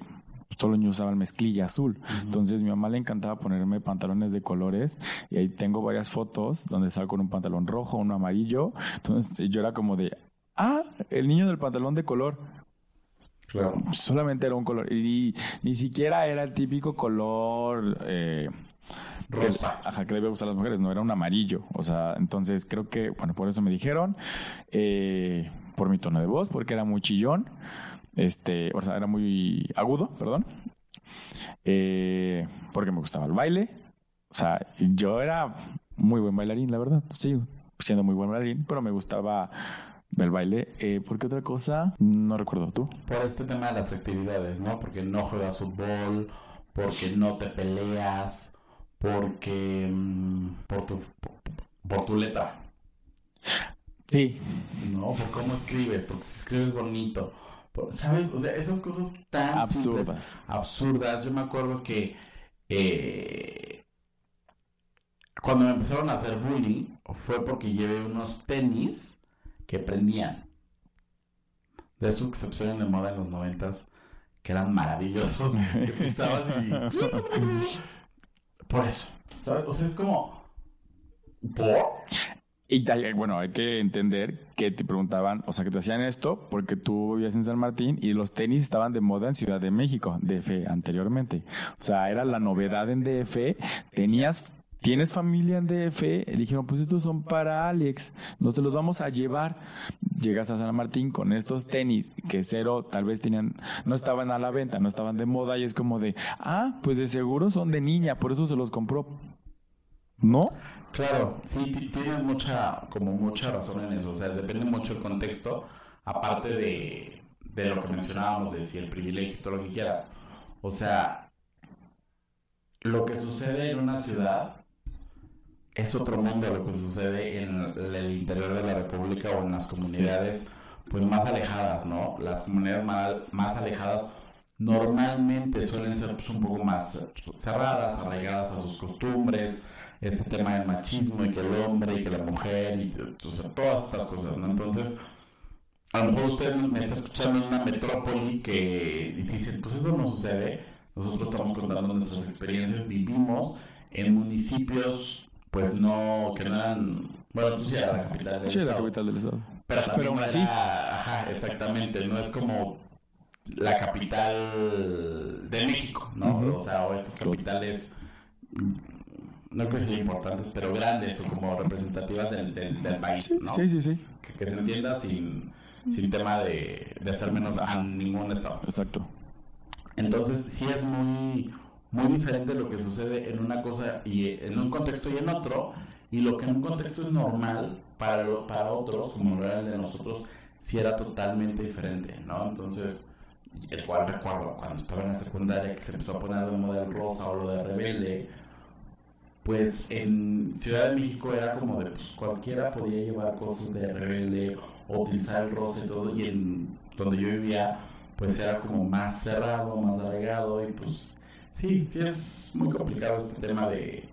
solo yo usaba el mezclilla azul. Entonces mi mamá le encantaba ponerme pantalones de colores y ahí tengo varias fotos donde salgo con un pantalón rojo, uno amarillo. Entonces yo era como de, ah, el niño del pantalón de color. Claro. Solamente era un color y ni siquiera era el típico color... Eh, Rosa. Que, ajá, que debe usar las mujeres, no era un amarillo. O sea, entonces creo que, bueno, por eso me dijeron, eh, por mi tono de voz, porque era muy chillón. Este, o sea, era muy agudo, perdón. Eh, porque me gustaba el baile. O sea, yo era muy buen bailarín, la verdad. Sí, siendo muy buen bailarín, pero me gustaba el baile. Eh, ¿Por qué otra cosa? No recuerdo tú. Por este tema de las actividades, ¿no? Porque no juegas fútbol, porque no te peleas, porque mm, por tu por tu letra. Sí. No, por cómo escribes, porque si escribes bonito, ¿Sabes? O sea, esas cosas tan absurdas. absurdas. Yo me acuerdo que eh, cuando me empezaron a hacer bullying fue porque llevé unos tenis que prendían. De esos que se pusieron de moda en los noventas, que eran maravillosos, que pisabas y... Por eso. ¿Sabes? O sea, es como... ¿Por? Y bueno, hay que entender que te preguntaban, o sea, que te hacían esto porque tú vivías en San Martín y los tenis estaban de moda en Ciudad de México, DF, anteriormente. O sea, era la novedad en DF. Tenías ¿Tienes familia en DF? Le dijeron, pues estos son para Alex, no se los vamos a llevar. Llegas a San Martín con estos tenis que cero tal vez tenían, no estaban a la venta, no estaban de moda y es como de, ah, pues de seguro son de niña, por eso se los compró. ¿No? Claro, sí, tienes mucha, como mucha razón en eso. O sea, depende mucho el contexto, aparte de, de lo que mencionábamos, de si el privilegio, todo lo que quieras. O sea, lo que sucede en una ciudad es otro mundo lo que sucede en el interior de la República o en las comunidades pues más alejadas, ¿no? Las comunidades más, más alejadas normalmente suelen ser pues, un poco más cerradas, arraigadas a sus costumbres, este tema del machismo y que el hombre y que la mujer y todas estas cosas, ¿no? Entonces, a lo mejor usted me está escuchando en una metrópoli que dice, pues eso no sucede, nosotros estamos contando nuestras experiencias, vivimos en municipios, pues no, que no eran, bueno, tú sí eras la capital del Sí, estado. la capital del estado. Pero también Pero no aún así. era, ajá, exactamente, no es como la capital de México, ¿no? O sea, o estas capitales, no creo que sean importantes, pero grandes o como representativas del, del, del país, ¿no? Sí, sí, sí. Que, que se entienda sin, sin tema de, de hacer menos a ningún estado. Exacto. Entonces, sí es muy, muy diferente lo que sucede en una cosa y en un contexto y en otro, y lo que en un contexto es normal para, lo- para otros, como lo era el de nosotros, sí era totalmente diferente, ¿no? Entonces, igual recuerdo cuando estaba en la secundaria que se empezó a poner de moda el rosa o lo de rebelde, pues en Ciudad de México era como de, pues cualquiera podía llevar cosas de rebelde o utilizar el rosa y todo, y en donde yo vivía, pues era como más cerrado, más arraigado, y pues sí, sí es muy complicado este tema de,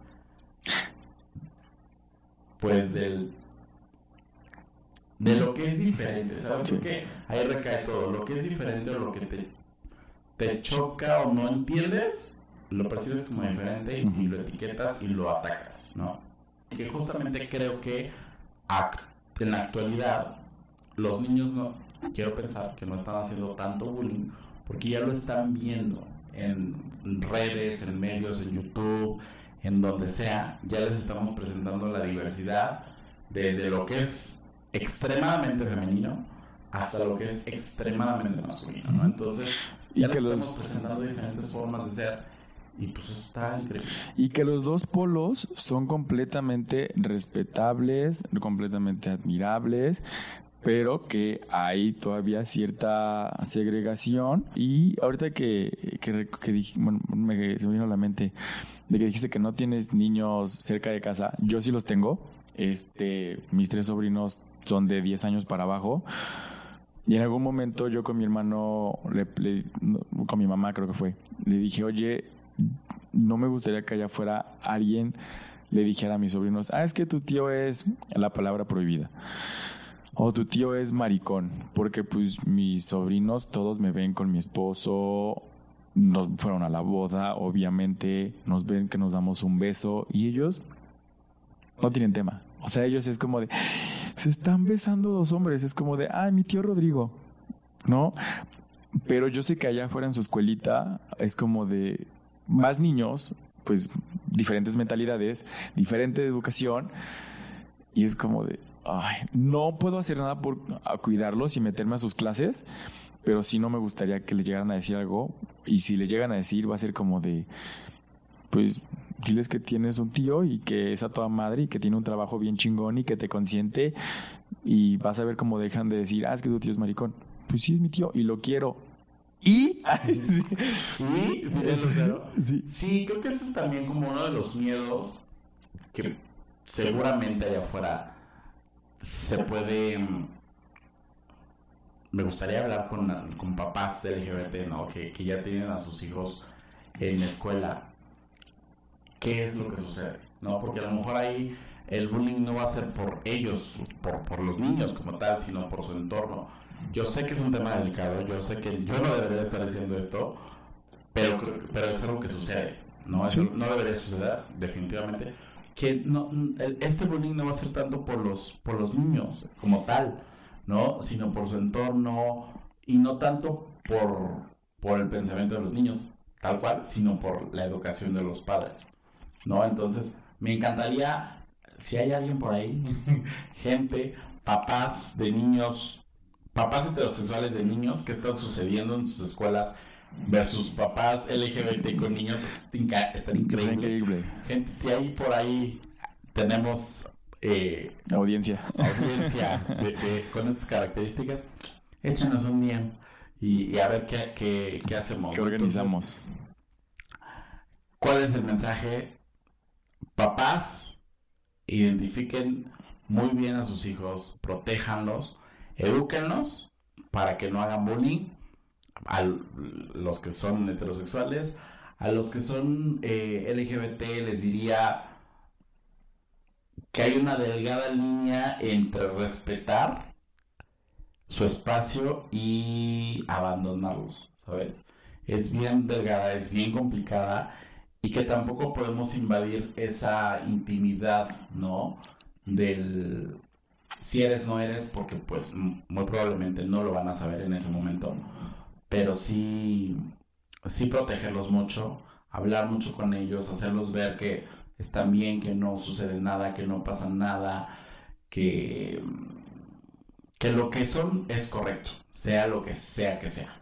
pues del, de lo que es diferente, ¿sabes? Porque ahí recae todo, lo que es diferente o lo que te, te choca o no entiendes, lo percibes como diferente y, y lo etiquetas y lo atacas, ¿no? Que justamente creo que en la actualidad los niños no, quiero pensar que no están haciendo tanto bullying porque ya lo están viendo en redes, en medios, en YouTube, en donde sea, ya les estamos presentando la diversidad desde lo que es extremadamente femenino hasta lo que es extremadamente masculino, ¿no? Entonces, ya les estamos presentando diferentes formas de ser y pues está increíble. Y que los dos polos son completamente respetables, completamente admirables, pero que hay todavía cierta segregación. Y ahorita que, que, dije, me, vino a la mente de que dijiste que no tienes niños cerca de casa, yo sí los tengo. Este, mis tres sobrinos son de 10 años para abajo. Y en algún momento yo con mi hermano, le- le- con mi mamá creo que fue, le dije, oye, no me gustaría que allá afuera alguien le dijera a mis sobrinos, ah, es que tu tío es la palabra prohibida. O tu tío es maricón, porque pues mis sobrinos todos me ven con mi esposo, nos fueron a la boda, obviamente nos ven que nos damos un beso y ellos no tienen tema. O sea, ellos es como de, se están besando dos hombres, es como de, ah, mi tío Rodrigo, ¿no? Pero yo sé que allá afuera en su escuelita es como de más niños, pues diferentes mentalidades, diferente educación, y es como de, ay, no puedo hacer nada por cuidarlos y meterme a sus clases, pero sí no me gustaría que le llegaran a decir algo, y si le llegan a decir va a ser como de, pues diles que tienes un tío y que es a toda madre y que tiene un trabajo bien chingón y que te consiente y vas a ver cómo dejan de decir, ah, es que tu tío es maricón. Pues sí, es mi tío y lo quiero. ¿Y? Ay, sí. ¿Y? Fidel Lucero. Sí. Sí, creo que eso es también como uno de los miedos que seguramente allá afuera se puede... mm, Me gustaría hablar con, con papás LGBT, ¿no? Que, que ya tienen a sus hijos en la escuela. ¿Qué es lo que sucede? ¿No? Porque a lo mejor ahí el bullying no va a ser por ellos, por, por los niños como tal, sino por su entorno. Yo sé que es un tema delicado, yo sé que yo no debería estar diciendo esto, pero, pero es algo que sucede, ¿no? Sí. no debería suceder, definitivamente. Que no, este bullying no va a ser tanto por los, por los niños como tal, ¿no? Sino por su entorno y no tanto por, por el pensamiento de los niños, tal cual, sino por la educación de los padres, ¿no? Entonces, me encantaría, si hay alguien por ahí, gente, papás de niños, papás heterosexuales de niños, ¿qué está sucediendo en sus escuelas versus papás LGBT con niños? Es inca- está Es increíble. increíble. Gente, si hay por ahí, tenemos eh, Audiencia. audiencia de- de- con estas características, échanos un día y, y a ver qué, qué, qué hacemos. ¿no? organizamos. Entonces, ¿Cuál es el mensaje? Papás, identifiquen muy bien a sus hijos, protéjanlos, edúquenlos para que no hagan bullying a los que son heterosexuales, a los que son eh, LGBT les diría que hay una delgada línea entre respetar su espacio y abandonarlos, ¿sabes? Es bien delgada, es bien complicada y que tampoco podemos invadir esa intimidad, ¿no? Del si eres, no eres, porque pues muy probablemente no lo van a saber en ese momento, pero sí, sí protegerlos mucho, hablar mucho con ellos, hacerlos ver que están bien, que no sucede nada, que no pasa nada, que, que lo que son es correcto, sea lo que sea que sea,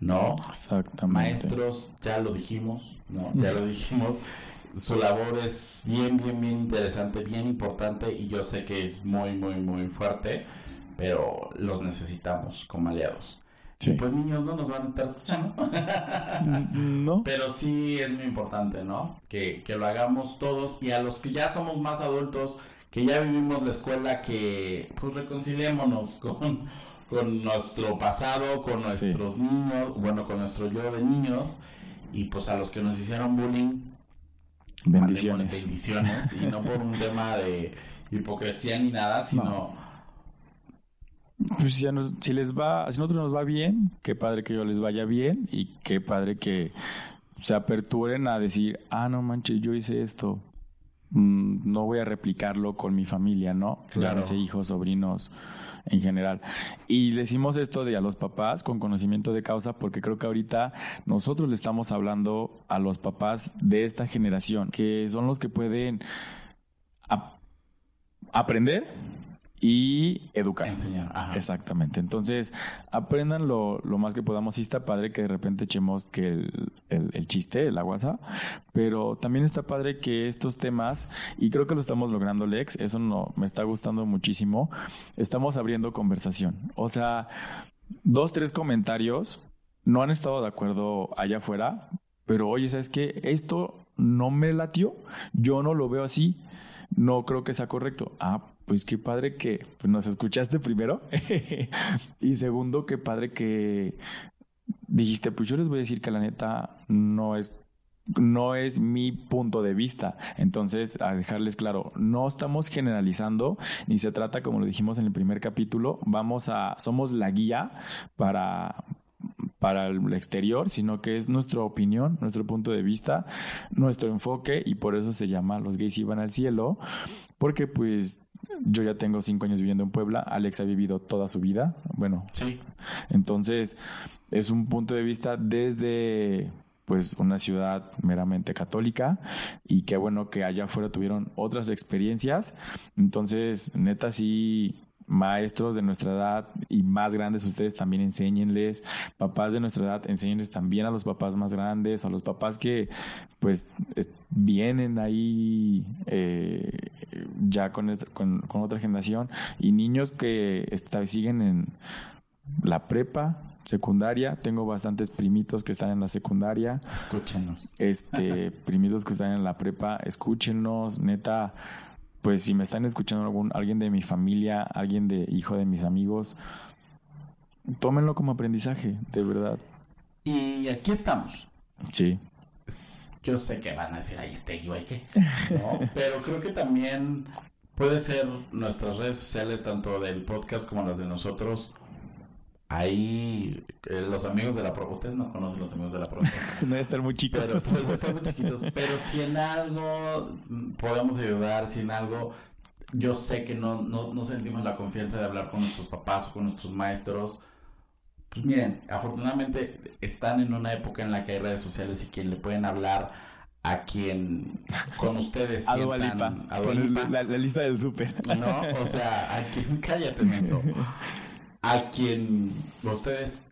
¿no? Exactamente. Maestros, ya lo dijimos, ¿no? Ya lo dijimos. Su labor es bien, bien, bien interesante, bien importante y yo sé que es muy, muy, muy fuerte, pero los necesitamos como aliados. Sí. pues niños no nos van a estar escuchando. no. Pero sí es muy importante, ¿no? Que, que lo hagamos todos y a los que ya somos más adultos, que ya vivimos la escuela, que pues reconciliémonos con, con nuestro pasado, con nuestros niños, bueno, con nuestro yo de niños y pues a los que nos hicieron bullying, bendiciones. bendiciones y no por un tema de hipocresía ni nada, sino... Pues si, si les va, si nosotros nos va bien, qué padre que yo les vaya bien y qué padre que se aperturen a decir, ah, no manches, yo hice esto, mm, no voy a replicarlo con mi familia, ¿no? Claro. Hijos, sobrinos, en general. Y decimos esto de a los papás con conocimiento de causa porque creo que ahorita nosotros le estamos hablando a los papás de esta generación, que son los que pueden aprender y educar. Enseñar. Exactamente. Entonces, aprendan lo, más que podamos. Sí está padre que de repente echemos que el, el, chiste, la guasa, pero también está padre que estos temas, y creo que lo estamos logrando, Lex, eso no, me está gustando muchísimo, estamos abriendo conversación. O sea, dos, tres comentarios no han estado de acuerdo allá afuera, pero oye, ¿sabes qué? Esto no me latió, yo no lo veo así, no creo que sea correcto. Ah, pues qué padre que pues, nos escuchaste primero. y segundo, qué padre que dijiste, pues yo les voy a decir que la neta no es no es mi punto de vista. Entonces, a dejarles claro, no estamos generalizando, ni se trata, como lo dijimos en el primer capítulo, vamos a, somos la guía para, para el exterior, sino que es nuestra opinión, nuestro punto de vista, nuestro enfoque y por eso se llama Los gays iban al cielo, porque pues yo ya tengo cinco años viviendo en Puebla, Alex ha vivido toda su vida, bueno, sí. Entonces es un punto de vista desde pues una ciudad meramente católica y qué bueno que allá afuera tuvieron otras experiencias. Entonces, neta sí maestros de nuestra edad y más grandes ustedes también enséñenles, papás de nuestra edad enséñenles también a los papás más grandes, a los papás que pues vienen ahí eh, ya con, con, otra generación y niños que siguen en la prepa, secundaria, tengo bastantes primitos que están en la secundaria. Escúchenos. Este, primitos que están en la prepa, escúchenos, neta pues si me están escuchando algún, alguien de mi familia, alguien de hijo de mis amigos, tómenlo como aprendizaje, de verdad. Y aquí estamos. Sí. Yo sé que van a decir, ahí este güey, ¿qué? Pero creo que también puede ser nuestras redes sociales, tanto del podcast como las de nosotros, ahí eh, los amigos de la pro ustedes no conocen los amigos de la pro. No estar muy chicos. Pero pues, muy chiquitos. Pero si en algo podemos ayudar si en algo yo sé que no, no, no sentimos la confianza de hablar con nuestros papás o con nuestros maestros. Pues miren afortunadamente están en una época en la que hay redes sociales y quien le pueden hablar a quien con ustedes a sientan, a la, la, lista del súper. No o sea a quien cállate menso a quien ustedes,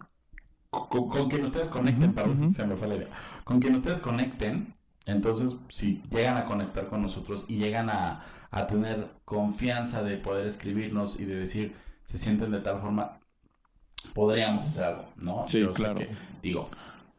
con, quien ustedes conecten, para se me fue la idea, con quien ustedes conecten, entonces si llegan a conectar con nosotros y llegan a, tener confianza de poder escribirnos y de decir, se sienten de tal forma, podríamos hacer algo, ¿no? Sí, claro. digo,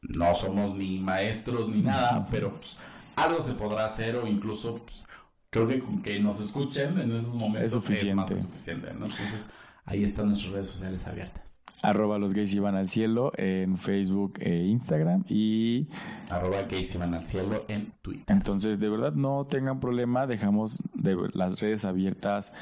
no somos ni maestros ni nada, pero pues, algo se podrá hacer o incluso pues, creo que con que nos escuchen en esos momentos es suficiente. más suficiente, ¿no? Entonces, ahí están nuestras redes sociales abiertas. arroba los gays iban al cielo en Facebook e Instagram y arroba gays iban al cielo en Twitter. Entonces, de verdad, no tengan problema, dejamos de las redes abiertas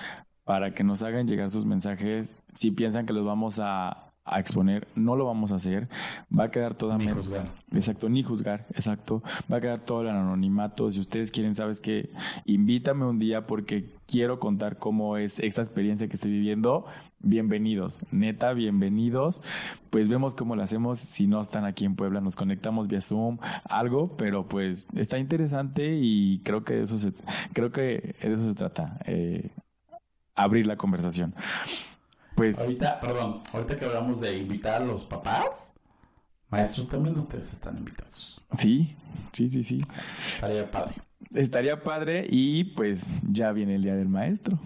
para que nos hagan llegar sus mensajes. Si piensan que los vamos a a exponer, no lo vamos a hacer, va a quedar toda... Ni juzgar. Exacto, ni juzgar, exacto. Va a quedar todo el anonimato. Si ustedes quieren, sabes que invítame un día porque quiero contar cómo es esta experiencia que estoy viviendo. Bienvenidos, neta, bienvenidos. Pues vemos cómo lo hacemos. Si no están aquí en Puebla, nos conectamos vía Zoom, algo, pero pues está interesante y creo que de eso se, creo que de eso se trata. Eh, abrir la conversación. Pues. Ahorita, perdón, ahorita que hablamos de invitar a los papás, maestros también ustedes están invitados. Sí, sí, sí, sí. Estaría padre. Estaría padre y pues ya viene el día del maestro.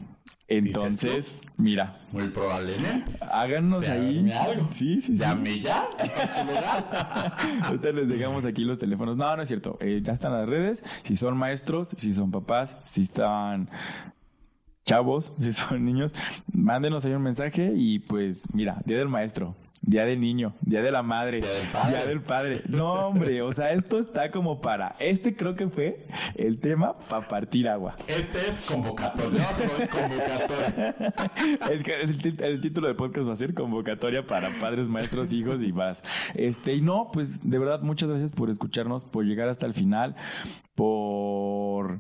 Entonces, mira. Muy probablemente. Háganos ahí. Algo. Sí, sí. Llame ya. Ahorita les dejamos aquí los teléfonos. No, no es cierto. Eh, ya están las redes. Si son maestros, si son papás, si están chavos, si son niños, mándenos ahí un mensaje y pues mira, Día del Maestro, Día del Niño, Día de la Madre, Día del Padre. No, hombre, o sea, esto está como para. Este creo que fue el tema para partir agua. Este es convocatoria. convocatoria. El, título del podcast va a ser convocatoria para padres, maestros, hijos y más. Este, y no, pues de verdad, muchas gracias por escucharnos, por llegar hasta el final, por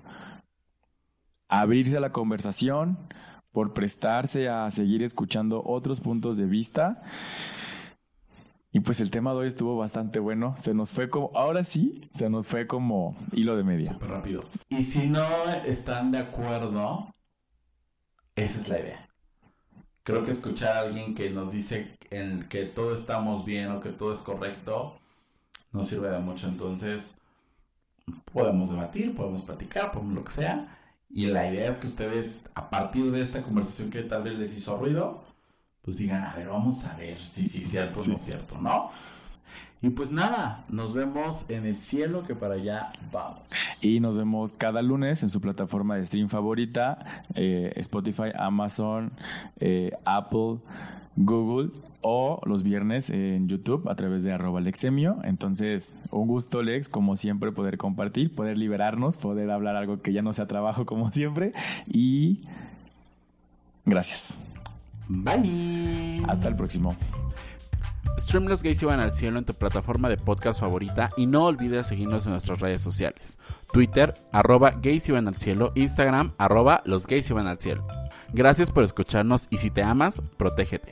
abrirse a la conversación, por prestarse a seguir escuchando otros puntos de vista. Y pues el tema de hoy estuvo bastante bueno. Se nos fue como, ahora sí, se nos fue como hilo de media. Súper rápido. Y si no están de acuerdo, esa es la idea. Creo que escuchar a alguien que nos dice que todo estamos bien o que todo es correcto, no sirve de mucho. Entonces, podemos debatir, podemos platicar, podemos lo que sea y la idea es que ustedes, a partir de esta conversación que tal vez les hizo ruido, pues digan, a ver, vamos a ver si sí, es cierto o no es cierto, ¿no? Y pues nada, nos vemos en el cielo que para allá vamos. Y nos vemos cada lunes en su plataforma de stream favorita, eh, Spotify, Amazon, eh, Apple, Google o los viernes en YouTube a través de arroba Lexemio. Entonces, un gusto Lex, como siempre, poder compartir, poder liberarnos, poder hablar algo que ya no sea trabajo como siempre. Y gracias. Bye. Hasta el próximo. Stream Los Gays Iban al Cielo en tu plataforma de podcast favorita y no olvides seguirnos en nuestras redes sociales. Twitter, arroba Gays Iban al Cielo, Instagram, arroba Los Gays Iban al Cielo. Gracias por escucharnos y si te amas, protégete.